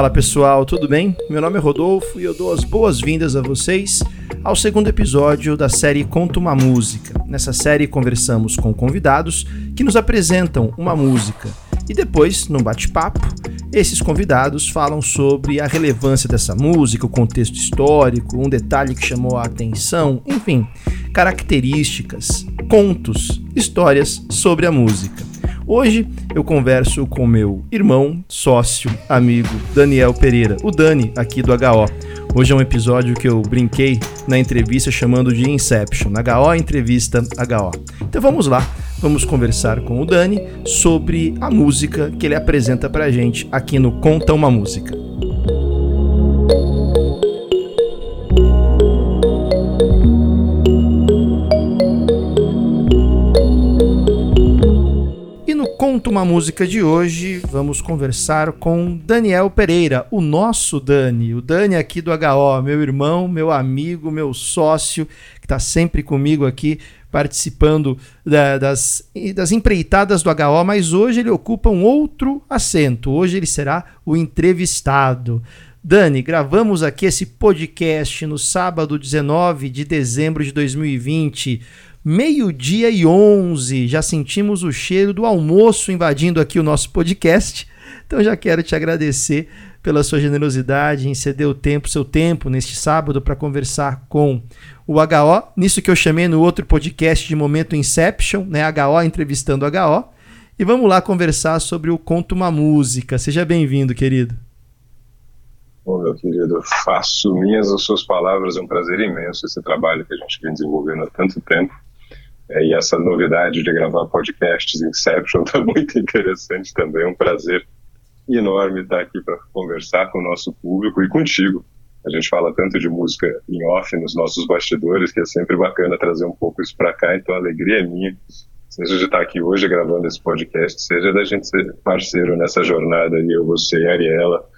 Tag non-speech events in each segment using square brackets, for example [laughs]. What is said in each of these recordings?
Fala pessoal, tudo bem? Meu nome é Rodolfo e eu dou as boas-vindas a vocês ao segundo episódio da série Conta uma Música. Nessa série conversamos com convidados que nos apresentam uma música e depois, num bate-papo, esses convidados falam sobre a relevância dessa música, o contexto histórico, um detalhe que chamou a atenção, enfim, características, contos, histórias sobre a música. Hoje eu converso com meu irmão, sócio, amigo Daniel Pereira, o Dani aqui do HO. Hoje é um episódio que eu brinquei na entrevista chamando de Inception, HO Entrevista HO. Então vamos lá, vamos conversar com o Dani sobre a música que ele apresenta pra gente aqui no Conta uma Música. Uma música de hoje, vamos conversar com Daniel Pereira, o nosso Dani, o Dani aqui do HO, meu irmão, meu amigo, meu sócio, que está sempre comigo aqui participando da, das, das empreitadas do HO, mas hoje ele ocupa um outro assento, hoje ele será o entrevistado. Dani, gravamos aqui esse podcast no sábado 19 de dezembro de 2020 meio-dia e 11. Já sentimos o cheiro do almoço invadindo aqui o nosso podcast. Então já quero te agradecer pela sua generosidade em ceder o tempo, seu tempo neste sábado para conversar com o HO, nisso que eu chamei no outro podcast de Momento Inception, né, HO entrevistando HO. E vamos lá conversar sobre o Conto uma Música. Seja bem-vindo, querido. Bom, meu querido, faço minhas as suas palavras, é um prazer imenso esse trabalho que a gente vem desenvolvendo há tanto tempo. É, e essa novidade de gravar podcasts Inception está [laughs] muito interessante também. É um prazer enorme estar aqui para conversar com o nosso público e contigo. A gente fala tanto de música em off nos nossos bastidores que é sempre bacana trazer um pouco isso para cá. Então a alegria é minha, seja de estar aqui hoje gravando esse podcast, seja da gente ser parceiro nessa jornada aí, eu, você e a Ariela,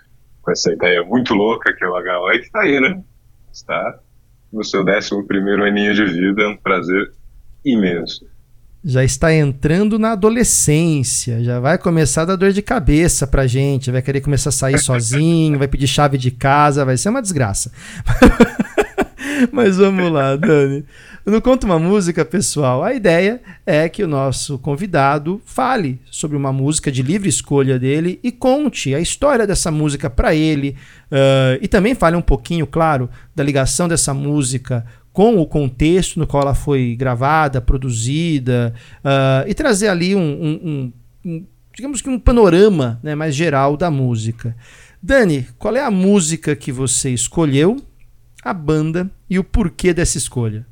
com essa ideia muito louca que é o HO e que está aí, né? Está no seu 11 primeiro aninho de vida. É um prazer imenso. Já está entrando na adolescência, já vai começar a dar dor de cabeça pra gente, vai querer começar a sair sozinho, vai pedir chave de casa, vai ser uma desgraça. [laughs] Mas vamos lá, Dani. No Conta uma Música, pessoal, a ideia é que o nosso convidado fale sobre uma música de livre escolha dele e conte a história dessa música para ele. Uh, e também fale um pouquinho, claro, da ligação dessa música com o contexto no qual ela foi gravada, produzida, uh, e trazer ali um, um, um, digamos que um panorama né, mais geral da música. Dani, qual é a música que você escolheu, a banda e o porquê dessa escolha?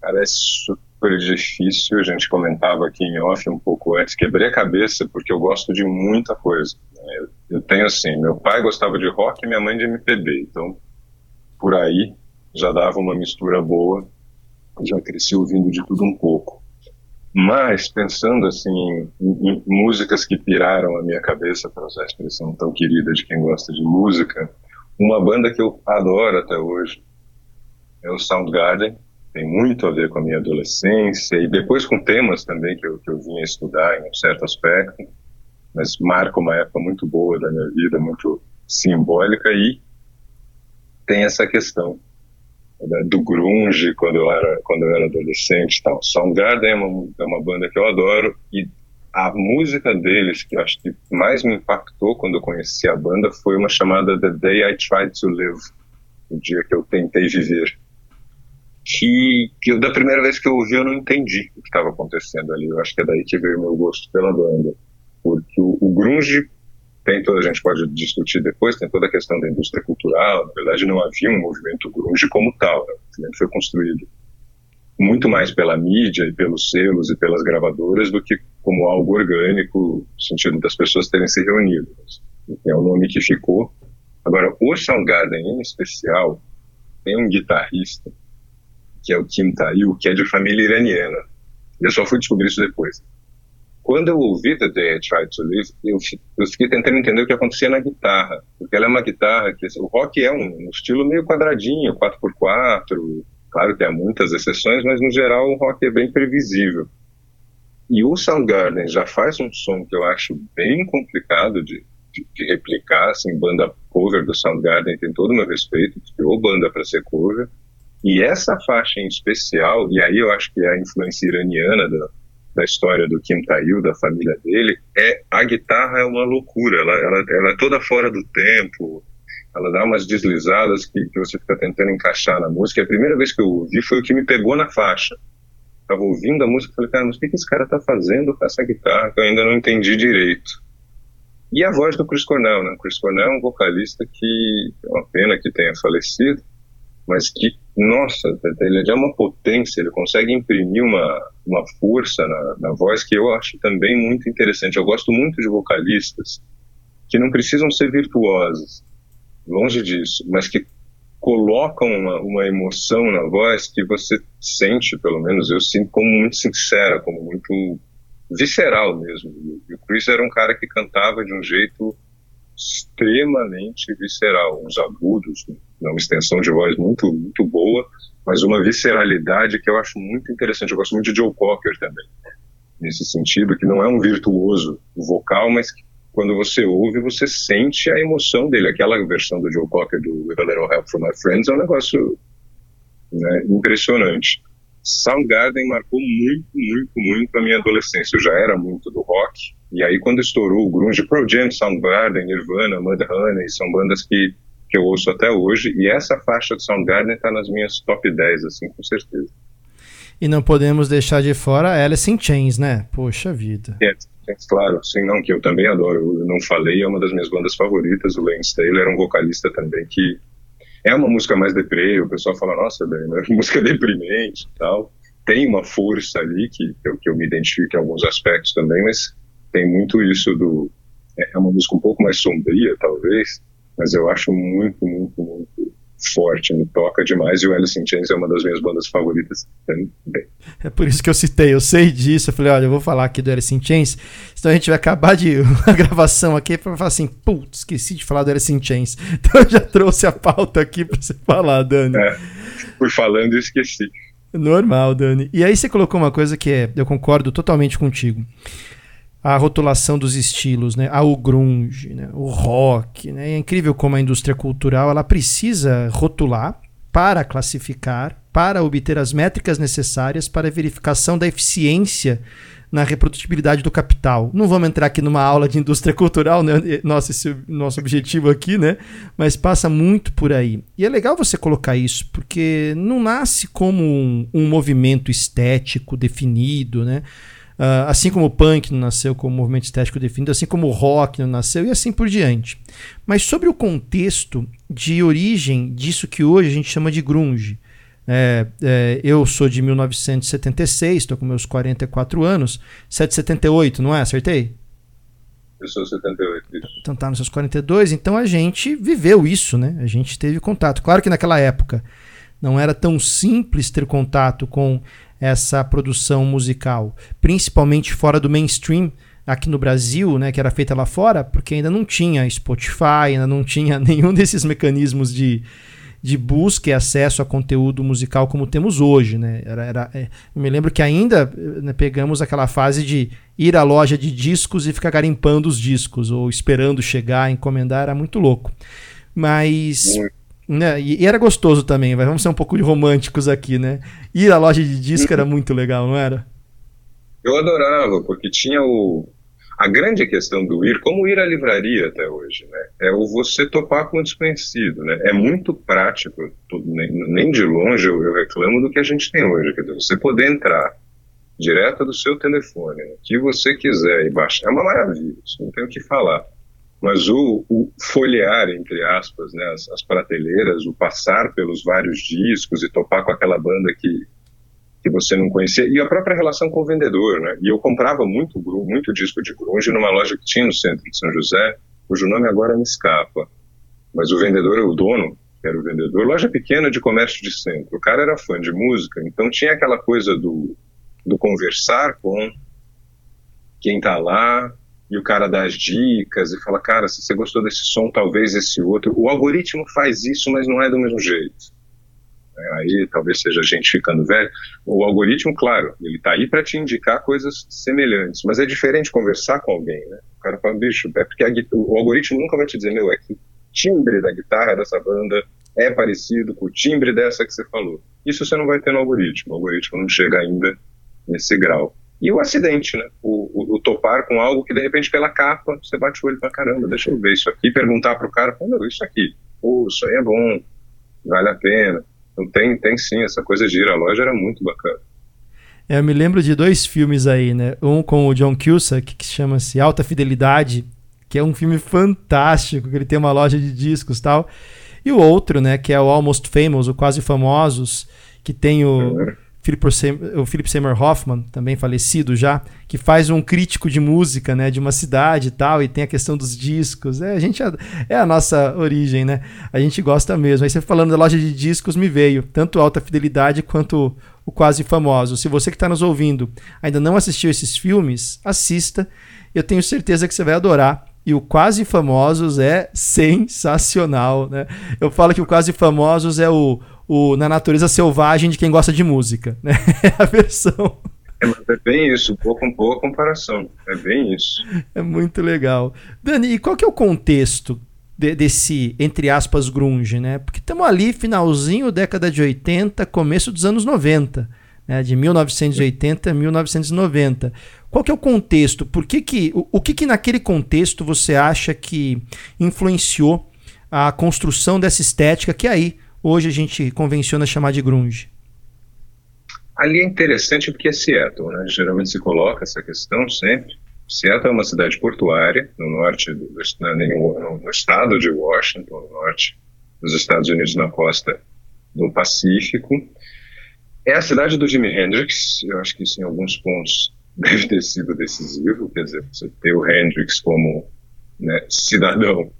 Cara, é super difícil. A gente comentava aqui em off um pouco antes. Quebrei a cabeça porque eu gosto de muita coisa. Né? Eu tenho assim: meu pai gostava de rock e minha mãe de MPB. Então, por aí já dava uma mistura boa, já cresci ouvindo de tudo um pouco. Mas, pensando assim em, em músicas que piraram a minha cabeça, para usar a expressão tão querida de quem gosta de música, uma banda que eu adoro até hoje é o Soundgarden, tem muito a ver com a minha adolescência e depois com temas também que eu, que eu vinha estudar em um certo aspecto, mas marca uma época muito boa da minha vida, muito simbólica e tem essa questão do grunge quando eu era quando eu era adolescente tal. Soundgarden é uma, é uma banda que eu adoro e a música deles que eu acho que mais me impactou quando eu conheci a banda foi uma chamada The Day I Tried to Live o dia que eu tentei viver. Que, que eu, da primeira vez que eu ouvi eu não entendi o que estava acontecendo ali. Eu acho que é daí que veio meu gosto pela banda. Porque o, o grunge tem toda, a gente pode discutir depois, tem toda a questão da indústria cultural, na verdade não havia um movimento grunge como tal, né? o movimento foi construído muito mais pela mídia e pelos selos e pelas gravadoras do que como algo orgânico, no sentido das pessoas terem se reunido. É o nome que ficou. Agora, o Soundgarden em especial tem um guitarrista que é o Kim Tail, que é de família iraniana. Eu só fui descobrir isso depois. Quando eu ouvi The Day I Tried to Live, eu, eu fiquei tentando entender o que acontecia na guitarra, porque ela é uma guitarra que o rock é um, um estilo meio quadradinho, 4x4, claro que há muitas exceções, mas no geral o rock é bem previsível. E o Soundgarden já faz um som que eu acho bem complicado de, de, de, replicar, assim, banda cover do Soundgarden tem todo o meu respeito, criou banda para ser cover, e essa faixa em especial, e aí eu acho que é a influência iraniana da, da história do Kim Tail, da família dele, é a guitarra é uma loucura, ela, ela, ela é toda fora do tempo, ela dá umas deslizadas que, que você fica tentando encaixar na música. A primeira vez que eu ouvi foi o que me pegou na faixa. Tava ouvindo a música e falei, cara, mas o que, que esse cara tá fazendo com essa guitarra que eu ainda não entendi direito? E a voz do Chris Cornell, né? Chris Cornell é um vocalista que é uma pena que tenha falecido, mas que, nossa, ele é uma potência, ele consegue imprimir uma, uma força na, na voz que eu acho também muito interessante. Eu gosto muito de vocalistas que não precisam ser virtuosos, longe disso, mas que colocam uma, uma emoção na voz que você sente, pelo menos eu sinto como muito sincera, como muito visceral mesmo. E o Chris era um cara que cantava de um jeito extremamente visceral, uns agudos, uma extensão de voz muito muito boa, mas uma visceralidade que eu acho muito interessante. Eu gosto muito de Joe Cocker também, nesse sentido, que não é um virtuoso vocal, mas que quando você ouve, você sente a emoção dele. Aquela versão do Joe Cocker do With a Little Help from My Friends é um negócio né, impressionante. Soundgarden marcou muito, muito, muito a minha adolescência. Eu já era muito do rock. E aí, quando estourou o grunge, Pro Jam, Soundgarden, Nirvana, Mudhoney, são bandas que, que eu ouço até hoje. E essa faixa de Soundgarden está nas minhas top 10, assim, com certeza. E não podemos deixar de fora Alice in Chains, né? Poxa vida. É, claro, sim, não, que eu também adoro. Eu não falei, é uma das minhas bandas favoritas. O Lance Taylor era um vocalista também que é uma música mais deprê, o pessoal fala, nossa, bem, né? [laughs] música deprimente e tal. Tem uma força ali que, que, eu, que eu me identifico em alguns aspectos também, mas tem muito isso do. É, é uma música um pouco mais sombria, talvez, mas eu acho muito, muito, muito forte, me toca demais. E o Alice in Chains é uma das minhas bandas favoritas também. É por isso que eu citei, eu sei disso. Eu falei, olha, eu vou falar aqui do Alice in Chains. Então a gente vai acabar de [laughs] a gravação aqui para falar assim, putz, esqueci de falar do Alice in Chains. [laughs] Então eu já trouxe a pauta aqui para você falar, Dani. É, fui falando e esqueci. Normal, Dani. E aí você colocou uma coisa que é, eu concordo totalmente contigo a rotulação dos estilos, né? o grunge, né? o rock. Né? É incrível como a indústria cultural ela precisa rotular para classificar, para obter as métricas necessárias para a verificação da eficiência na reprodutibilidade do capital. Não vamos entrar aqui numa aula de indústria cultural, né? Nosso, esse, nosso objetivo aqui, né? Mas passa muito por aí. E é legal você colocar isso, porque não nasce como um, um movimento estético definido, né? Uh, assim como o punk não nasceu como movimento estético definido, assim como o rock não nasceu e assim por diante. Mas sobre o contexto de origem disso que hoje a gente chama de grunge. É, é, eu sou de 1976, estou com meus 44 anos. 778, não é? Acertei? Eu sou 78, isso. Então tá nos seus 42, então a gente viveu isso, né? A gente teve contato. Claro que naquela época não era tão simples ter contato com essa produção musical, principalmente fora do mainstream aqui no Brasil, né, que era feita lá fora, porque ainda não tinha Spotify, ainda não tinha [laughs] nenhum desses mecanismos de, de busca e acesso a conteúdo musical como temos hoje, né? Era, era, é, eu me lembro que ainda né, pegamos aquela fase de ir à loja de discos e ficar garimpando os discos ou esperando chegar, encomendar, era muito louco. Mas né? E, e, era gostoso também, vamos ser um pouco românticos aqui, né? Ir à loja de disco era muito legal, não era? Eu adorava, porque tinha o. A grande questão do ir, como ir à livraria até hoje, né? É o você topar com o desconhecido, né? É muito prático, nem, nem de longe eu, eu, reclamo do que a gente tem hoje. Quer dizer, você poder entrar direto do seu telefone, o que você quiser e baixar, é uma maravilha, não tem o que falar mas o, o folhear, entre aspas, né, as, as, prateleiras, o passar pelos vários discos e topar com aquela banda que, que você não conhecia, e a própria relação com o vendedor, né, e eu comprava muito, muito disco de grunge numa loja que tinha no centro de São José, cujo nome agora me escapa, mas o vendedor, o dono, que era o vendedor, loja pequena de comércio de centro, o cara era fã de música, então tinha aquela coisa do, do conversar com quem está lá, e o cara dá as dicas e fala, cara, se você gostou desse som, talvez esse outro. O algoritmo faz isso, mas não é do mesmo jeito. Né? Aí talvez seja a gente ficando velho. O algoritmo, claro, ele está aí para te indicar coisas semelhantes, mas é diferente conversar com alguém, né? O cara fala, bicho, é porque a, o algoritmo nunca vai te dizer, meu, é que o timbre da guitarra dessa banda é parecido com o timbre dessa que você falou. Isso você não vai ter no algoritmo. O algoritmo não chega ainda nesse grau. E o acidente, né? O, o, o, topar com algo que de repente pela capa você bate o olho pra caramba, deixa eu ver isso aqui, perguntar pro cara, não, isso aqui, pô, isso aí é bom, vale a pena. Então tem, tem sim, essa coisa de ir à loja era muito bacana. É, eu me lembro de dois filmes aí, né? Um com o John Cusack, que chama-se Alta Fidelidade, que é um filme fantástico, que ele tem uma loja de discos tal. E o outro, né, que é o Almost Famous, o Quase Famosos, que tem o, uhum. O Philip Seymour Hoffman, também falecido já, que faz um crítico de música, né, de uma cidade e tal, e tem a questão dos discos. É, a gente é a nossa origem, né? A gente gosta mesmo. Aí você falando da loja de discos me veio, tanto Alta Fidelidade quanto o Quase Famoso. Se você que está nos ouvindo ainda não assistiu esses filmes, assista. Eu tenho certeza que você vai adorar e o Quase Famosos é sensacional, né? Eu falo que o Quase Famosos é o, o na natureza selvagem de quem gosta de música, né? É [laughs] a versão. É, é bem isso, boa, boa comparação. É bem isso. É muito legal. Dani, e qual que é o contexto de, desse, entre aspas, grunge, né? Porque estamos ali, finalzinho década de 80, começo dos anos 90 né, de 1980 a 1990. Qual que é o contexto? Por que que, o, o que, que naquele contexto você acha que influenciou a construção dessa estética que aí hoje a gente convenciona chamar de grunge? Ali é interessante porque é Seattle, né? Geralmente se coloca essa questão sempre. Seattle é uma cidade portuária no norte do, no, no estado de Washington, no norte dos Estados Unidos, na costa do Pacífico. É a cidade do Jimi Hendrix, eu acho que isso em alguns pontos [laughs] deve ter sido decisivo, quer dizer, você ter o Hendrix como né, cidadão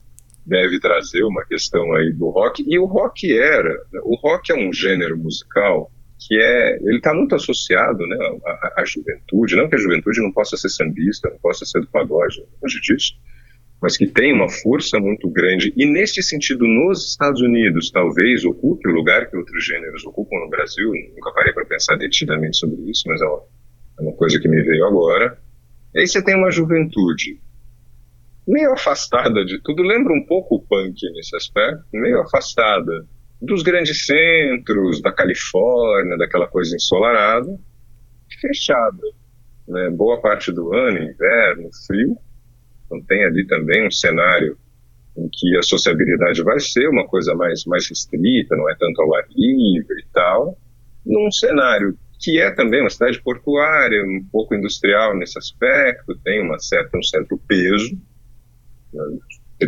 deve trazer uma questão aí do rock, e o rock era, o rock é um gênero musical que é, ele está muito associado né, à, à, juventude, não que a juventude não possa ser sambista, não possa ser do pagode, longe disso, mas que tem uma força muito grande. E neste sentido, nos Estados Unidos, talvez ocupe o lugar que outros gêneros ocupam no Brasil. Nunca parei para pensar detidamente sobre isso, mas é uma, é uma coisa que me veio agora. Aí você tem uma juventude meio afastada de tudo, lembra um pouco o punk nesse aspecto, meio afastada dos grandes centros, da Califórnia, daquela coisa ensolarada, fechada. Né? Boa parte do ano, inverno, frio, então tem ali também um cenário em que a sociabilidade vai ser uma coisa mais, mais restrita, não é tanto ao ar livre e tal, num cenário que é também uma cidade portuária, um pouco industrial nesse aspecto, tem uma certa, um certo peso,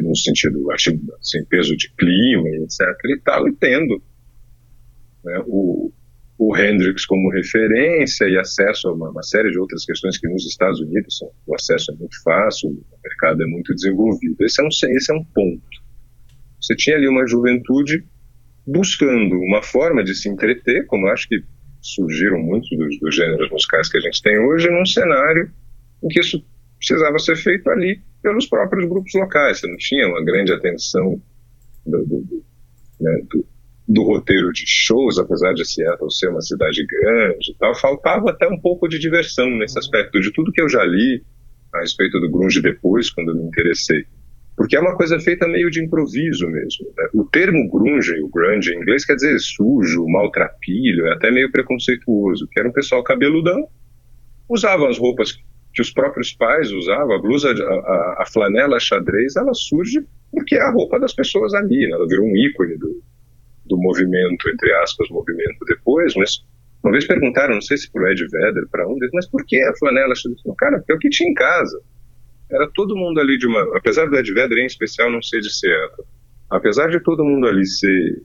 no sentido, acho, assim, peso de clima, etc. e tal, e tendo né, o, o Hendrix como referência e acesso a uma, uma, série de outras questões que nos Estados Unidos são, o acesso é muito fácil, o mercado é muito desenvolvido. Esse é um, esse é um ponto. Você tinha ali uma juventude buscando uma forma de se entreter, como acho que surgiram muitos dos, dos gêneros musicais que a gente tem hoje, num cenário em que isso precisava ser feito ali pelos próprios grupos locais. Você não tinha uma grande atenção do, do, né, do do roteiro de shows, apesar de Seattle ser uma cidade grande e tal, faltava até um pouco de diversão nesse aspecto, de tudo que eu já li a respeito do grunge depois, quando me interessei. Porque é uma coisa feita meio de improviso mesmo. Né? O termo grunge, o grunge em inglês, quer dizer sujo, maltrapilho, é até meio preconceituoso, que era um pessoal cabeludão, usava as roupas que os próprios pais usavam, a blusa, a, a, flanela xadrez, ela surge porque é a roupa das pessoas ali, né? ela virou um ícone do, do movimento, entre aspas, movimento depois, mas uma vez perguntaram, não sei se para o Ed Vedder, para um deles, mas por que a flanela? Cara, porque é o que tinha em casa. Era todo mundo ali de uma. Apesar do Ed Vedder em especial não ser de Seattle, apesar de todo mundo ali ser.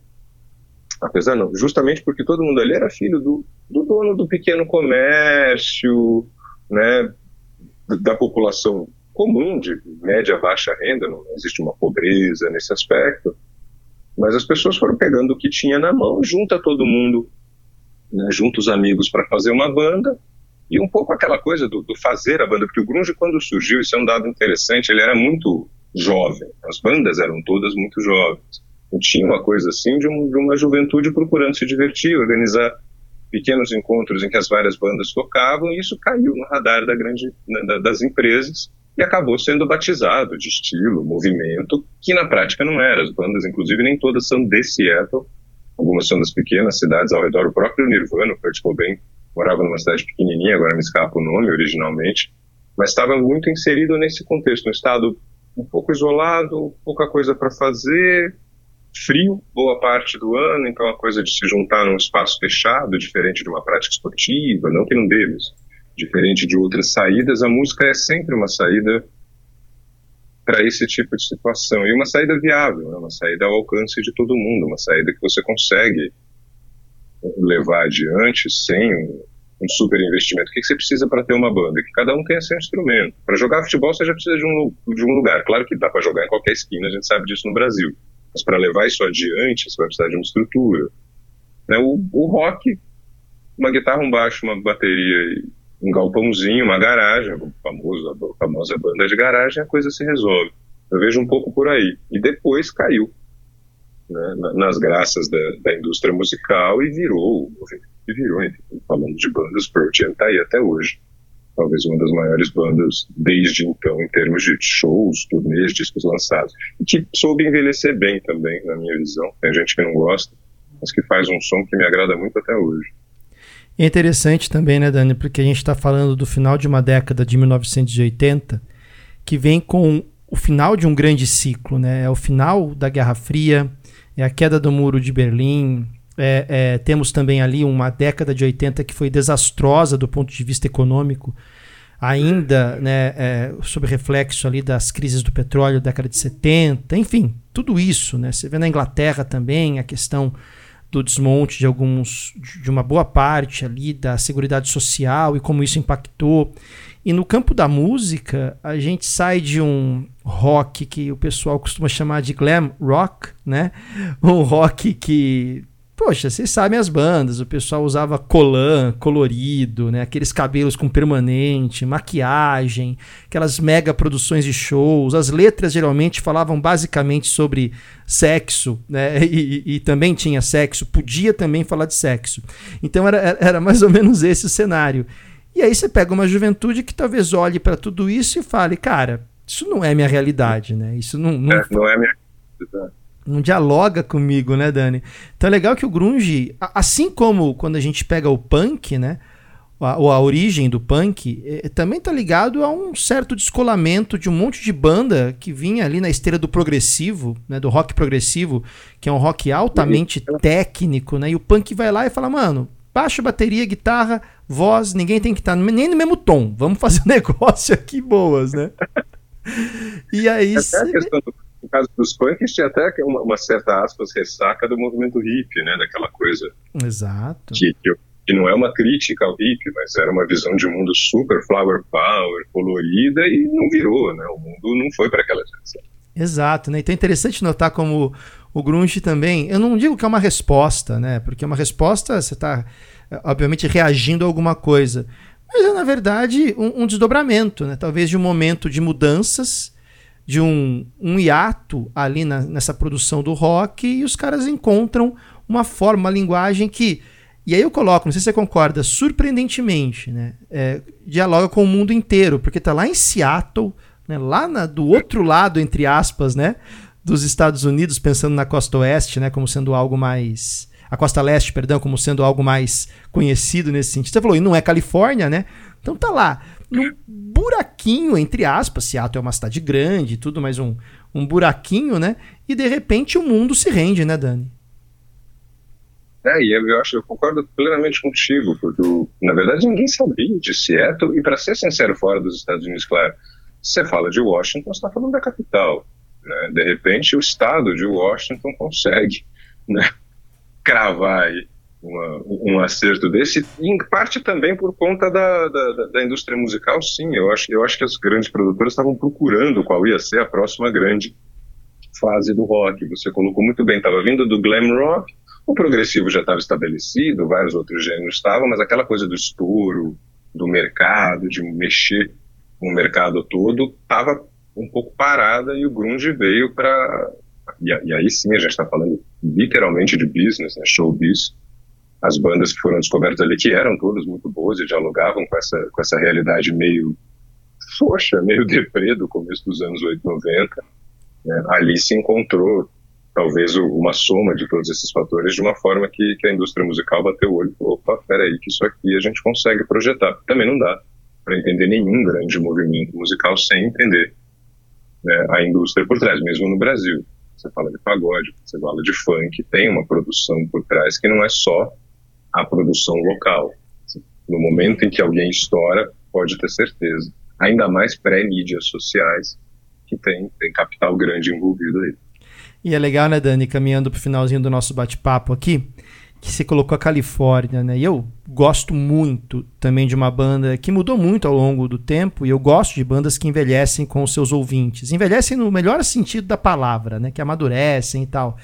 Apesar não, justamente porque todo mundo ali era filho do, do dono do pequeno comércio, né, da população comum, de média, baixa renda, não existe uma pobreza nesse aspecto. Mas as pessoas foram pegando o que tinha na mão, junta todo mundo, né, junta os amigos para fazer uma banda, e um pouco aquela coisa do, do, fazer a banda, porque o grunge quando surgiu, isso é um dado interessante, ele era muito jovem, as bandas eram todas muito jovens. tinha uma coisa assim de, um, de uma juventude procurando se divertir, organizar pequenos encontros em que as várias bandas tocavam, e isso caiu no radar da grande, da, das empresas e acabou sendo batizado de estilo, movimento, que na prática não era. As bandas, inclusive, nem todas são de Seattle, algumas são das pequenas cidades ao redor. O próprio Nirvana, o Kurt morava numa cidade pequenininha, agora me escapa o nome originalmente, mas estava muito inserido nesse contexto, um estado um pouco isolado, pouca coisa para fazer, frio boa parte do ano, então a coisa de se juntar num espaço fechado, diferente de uma prática esportiva, não que não deles, diferente de outras saídas, a música é sempre uma saída para esse tipo de situação e uma saída viável, né? uma saída ao alcance de todo mundo, uma saída que você consegue levar adiante sem um super investimento. O que você precisa para ter uma banda? Que cada um tenha seu instrumento. Para jogar futebol você já precisa de um, de um lugar. Claro que dá para jogar em qualquer esquina, a gente sabe disso no Brasil. Mas para levar isso adiante, você vai precisar de uma estrutura. Né? O, o rock, uma guitarra, um baixo, uma bateria, um galpãozinho, uma garagem, o famoso, a famosa banda de garagem, a coisa se resolve. Eu vejo um pouco por aí. E depois caiu né, nas graças da, da, indústria musical e virou, e virou, enfim, falando de bandas, Pearl Jam tá aí até hoje talvez uma das maiores bandas desde então, em termos de shows, turnês, discos lançados. E que soube envelhecer bem também, na minha visão. Tem gente que não gosta, mas que faz um som que me agrada muito até hoje. É interessante também, né, Dani, porque a gente está falando do final de uma década de 1980, que vem com o final de um grande ciclo, né? É o final da Guerra Fria, é a queda do Muro de Berlim, é, é, temos também ali uma década de 80 que foi desastrosa do ponto de vista econômico, ainda né, é, sob reflexo ali das crises do petróleo da década de 70, enfim, tudo isso. Né? Você vê na Inglaterra também a questão do desmonte de alguns, de uma boa parte ali da seguridade social e como isso impactou. E no campo da música, a gente sai de um rock que o pessoal costuma chamar de glam rock, né? Um rock que Poxa, vocês sabem as bandas, o pessoal usava colã colorido, né? Aqueles cabelos com permanente, maquiagem, aquelas mega produções de shows. As letras geralmente falavam basicamente sobre sexo, né? [laughs] E, e, e também tinha sexo, podia também falar de sexo. Então era, era mais ou menos esse o cenário. E aí você pega uma juventude que talvez olhe para tudo isso e fale, cara, isso não é minha realidade, né? Isso não, não... É, não é minha realidade não dialoga comigo, né, Dani? Então é legal que o grunge, assim como quando a gente pega o punk, né, a, a origem do punk, é, também tá ligado a um certo descolamento de um monte de banda que vinha ali na esteira do progressivo, né, do rock progressivo, que é um rock altamente técnico, né? E o punk vai lá e fala, mano, baixo, bateria, guitarra, voz, ninguém tem que estar tá nem no mesmo tom. Vamos fazer um [laughs] negócio aqui boas, né? E aí. Até a questão do no caso dos punks, tinha até uma, uma, certa, aspas, ressaca do movimento hippie, né? Daquela coisa. Exato. Que, que, não é uma crítica ao hippie, mas era uma visão de mundo super flower power, colorida, e não virou, né? O mundo não foi para aquela direção. Exato, né? Então é interessante notar como o grunge também, eu não digo que é uma resposta, né? Porque uma resposta, você está, obviamente, reagindo a alguma coisa. Mas é, na verdade, um, um desdobramento, né? Talvez de um momento de mudanças de um, um hiato ali na, nessa produção do rock e os caras encontram uma forma, uma linguagem que. E aí eu coloco, não sei se você concorda, surpreendentemente, né? É, dialoga com o mundo inteiro, porque tá lá em Seattle, né? lá na, do outro lado, entre aspas, né? Dos Estados Unidos, pensando na costa oeste, né? Como sendo algo mais. A costa leste, perdão, como sendo algo mais conhecido nesse sentido. Você falou, e não é Califórnia, né? Então tá lá num buraquinho, entre aspas, Seattle é uma cidade grande e tudo, mas um, um buraquinho, né? E de repente o mundo se rende, né, Dani? É, e eu acho, eu concordo plenamente contigo, porque na verdade ninguém sabia de Seattle, e para ser sincero, fora dos Estados Unidos, claro, você fala de Washington, você está falando da capital. Né? De repente o estado de Washington consegue né, [laughs] cravar aí uma, um acerto desse, em parte também por conta da, da, da, indústria musical, sim. Eu acho, eu acho que as grandes produtoras estavam procurando qual ia ser a próxima grande fase do rock. Você colocou muito bem, estava vindo do glam rock, o progressivo já estava estabelecido, vários outros gêneros estavam, mas aquela coisa do estouro, do mercado, de mexer com o mercado todo, estava um pouco parada e o grunge veio para e, e aí sim a gente está falando literalmente de business, né, showbiz, as bandas que foram descobertas ali, que eram todas muito boas e dialogavam com essa, com essa realidade meio xoxa, meio deprê do começo dos anos 80, 90, né, ali se encontrou talvez uma soma de todos esses fatores de uma forma que, que a indústria musical bateu o olho e falou, opa, peraí, que isso aqui a gente consegue projetar. Também não dá para entender nenhum grande movimento musical sem entender né, a indústria por trás, mesmo no Brasil. Você fala de pagode, você fala de funk, tem uma produção por trás que não é só a produção local. No momento em que alguém estoura, pode ter certeza. Ainda mais pré-mídias sociais, que tem, tem capital grande envolvido aí. E é legal, né, Dani, caminhando para o finalzinho do nosso bate-papo aqui, que você colocou a Califórnia, né? E eu gosto muito também de uma banda que mudou muito ao longo do tempo, e eu gosto de bandas que envelhecem com os seus ouvintes. Envelhecem no melhor sentido da palavra, né? Que amadurecem e tal.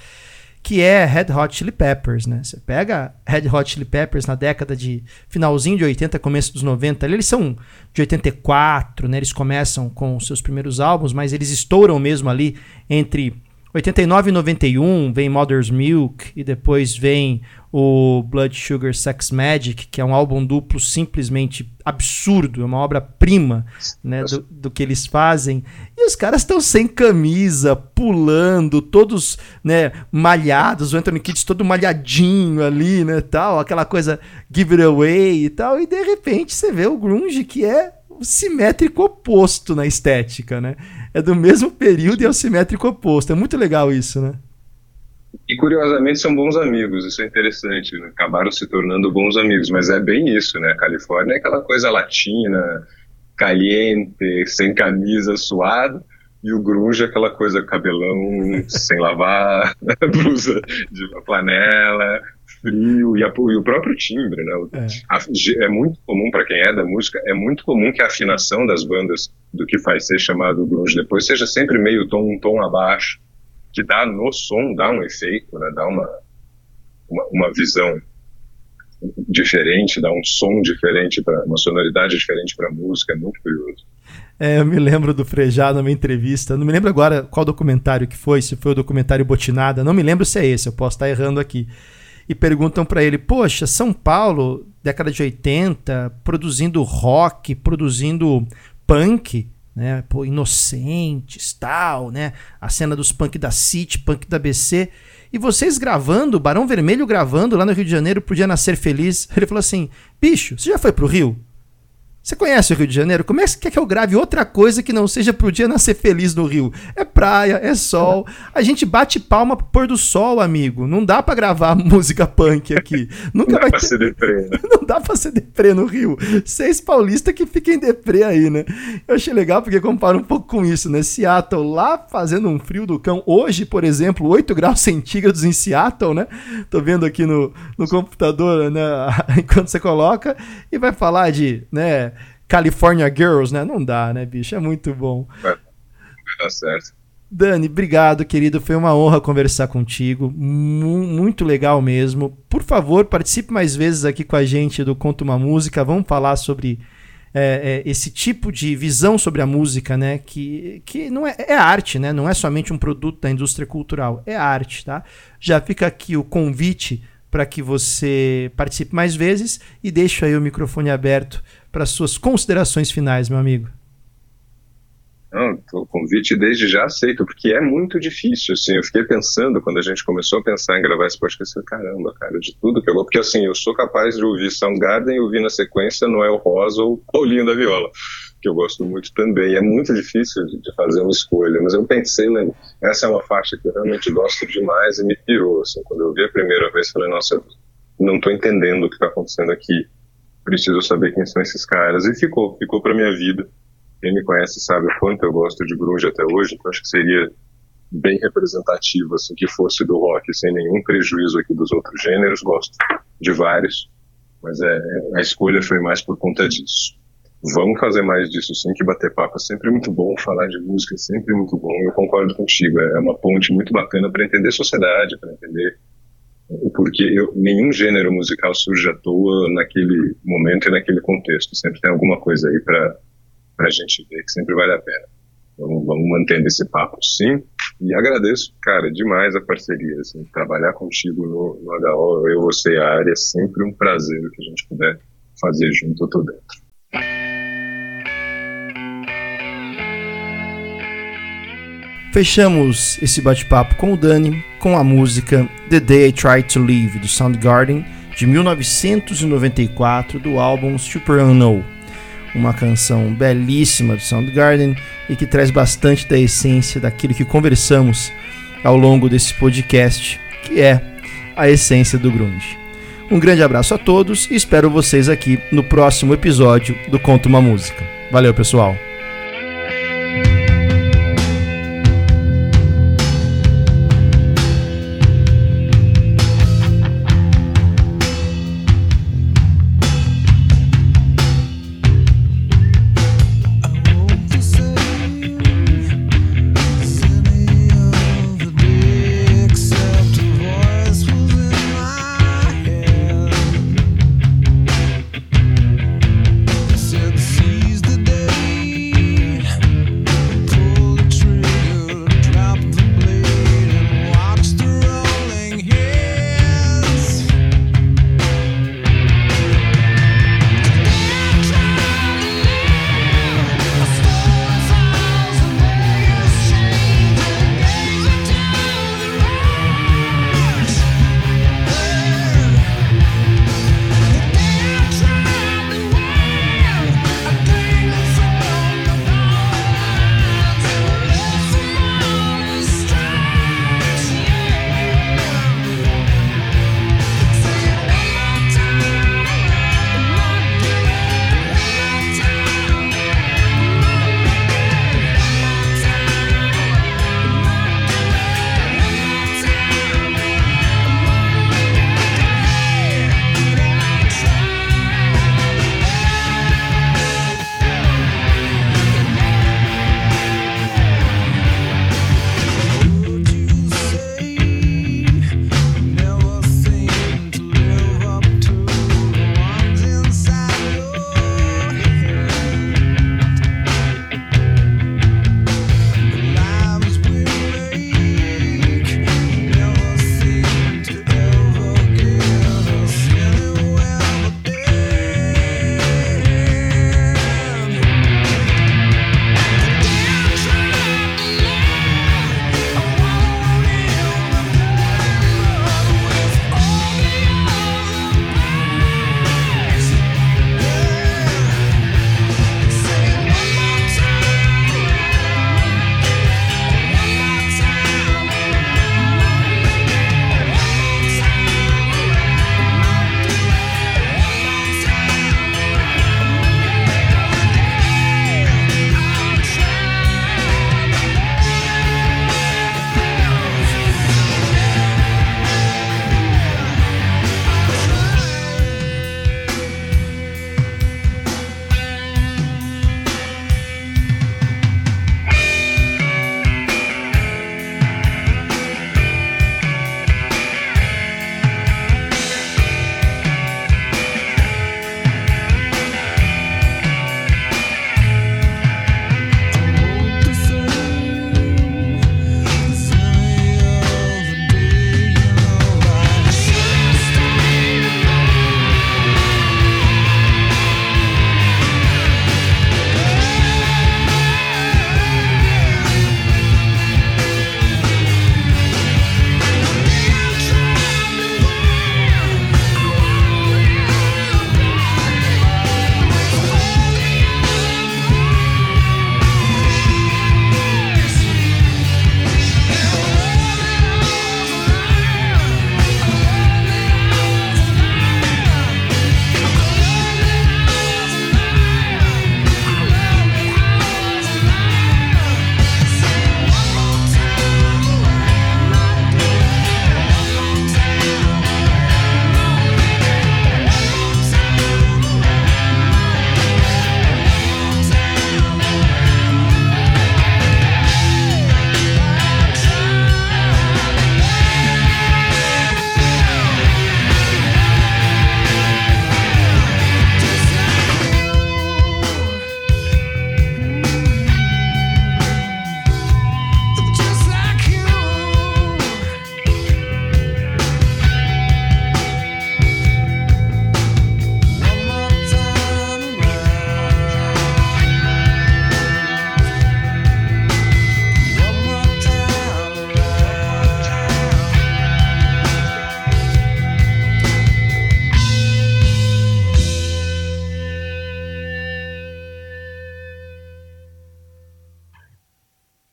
Que é Red Hot Chili Peppers, né? Você pega Red Hot Chili Peppers na década de finalzinho de 80, começo dos 90, ali, eles são de 84, né? Eles começam com seus primeiros álbuns, mas eles estouram mesmo ali entre 89 e 91 vem Mother's Milk e depois vem o Blood Sugar Sex Magic, que é um álbum duplo simplesmente absurdo, é uma obra-prima né, do, do, que eles fazem. E os caras estão sem camisa, pulando, todos né, malhados, o Anthony Kidd todo malhadinho ali, né, tal, aquela coisa give it away e tal, e de repente você vê o grunge que é o simétrico oposto na estética, né? É do mesmo período e é o simétrico oposto. É muito legal isso, né? E curiosamente são bons amigos, isso é interessante, né? acabaram se tornando bons amigos, mas é bem isso, né? A Califórnia é aquela coisa latina, caliente, sem camisa, suado, e o grunge é aquela coisa cabelão [laughs] sem lavar, [laughs] blusa de flanela, frio e, a, e, o próprio timbre, né? É, a, é muito comum para quem é da música, é muito comum que a afinação das bandas do que faz ser chamado grunge depois seja sempre meio tom um tom abaixo, que dá no som dá um efeito, né? Dá uma uma, uma visão diferente, dá um som diferente para uma sonoridade diferente para a música, é muito curioso. É, eu me lembro do Frejá numa entrevista, não me lembro agora qual documentário que foi, se foi o documentário Botinada, não me lembro se é esse, eu posso estar errando aqui e perguntam para ele: Poxa, São Paulo, década de 80, produzindo rock, produzindo punk, né? Pô, inocentes, tal, né? A cena dos punk da City, punk da BC. E vocês gravando, Barão Vermelho gravando lá no Rio de Janeiro, podia nascer feliz. Ele falou assim: Bicho, você já foi pro Rio? Você conhece o Rio de Janeiro? Como é que quer que eu grave outra coisa que não seja pro dia nascer feliz no Rio? É praia, é sol. A gente bate palma pro pôr do sol, amigo. Não dá para gravar [laughs] música punk aqui. Nunca não vai dá ter... ser deprê, né? [laughs] Não dá pra ser deprê no Rio. Seis paulistas que fiquem deprê aí, né? Eu achei legal porque compara um pouco com isso, né? Seattle lá fazendo um frio do cão. Hoje, por exemplo, 8 graus centígrados em Seattle, né? Tô vendo aqui no, no computador, né? [laughs] Enquanto você coloca e vai falar de, né? California Girls, né? Não dá, né, bicho? É muito bom. Vai, dar certo. Dani, obrigado, querido. Foi uma honra conversar contigo. muito legal mesmo. Por favor, participe mais vezes aqui com a gente do Conta uma Música. Vamos falar sobre é, é, esse tipo de visão sobre a música, né? Que, que não é, é arte, né? Não é somente um produto da indústria cultural, é arte, tá? Já fica aqui o convite para que você participe mais vezes e deixe aí o microfone aberto para suas considerações finais, meu amigo. Não, o convite desde já aceito, porque é muito difícil, assim, eu fiquei pensando, quando a gente começou a pensar em gravar esse podcast, caramba, cara, de tudo que eu vou, porque assim, eu sou capaz de ouvir Soundgarden e ouvir na sequência Noel Rosa ou Paulinho da Viola, que eu gosto muito também, é muito difícil de fazer uma escolha, mas eu pensei, né, essa é uma faixa que eu realmente gosto demais e me pirou, assim, quando eu vi a primeira vez, falei, nossa, não estou entendendo o que está acontecendo aqui, preciso saber quem são esses caras. E ficou, ficou para minha vida. Quem me conhece sabe o quanto eu gosto de grunge até hoje, então acho que seria bem representativo assim que fosse do rock, sem nenhum prejuízo aqui dos outros gêneros, gosto de vários, mas é, a escolha foi mais por conta disso. Vamos fazer mais disso sim, que bater papo é sempre muito bom, falar de música é sempre muito bom, eu concordo contigo, é uma ponte muito bacana para entender sociedade, para entender porque eu, nenhum gênero musical surge à toa naquele momento e naquele contexto. Sempre tem alguma coisa aí para a gente ver que sempre vale a pena. Vamos, vamos mantendo esse papo, sim. E agradeço, cara, demais a parceria. Assim, trabalhar contigo no, no HO, eu, você e a área, é sempre um prazer que a gente puder fazer junto, eu tô dentro. Fechamos esse bate-papo com o Dani com a música The Day I Tried to Leave do Soundgarden de 1994 do álbum Super Unknown. Uma canção belíssima do Soundgarden e que traz bastante da essência daquilo que conversamos ao longo desse podcast, que é a essência do grunge. Um grande abraço a todos e espero vocês aqui no próximo episódio do Conta uma Música. Valeu, pessoal!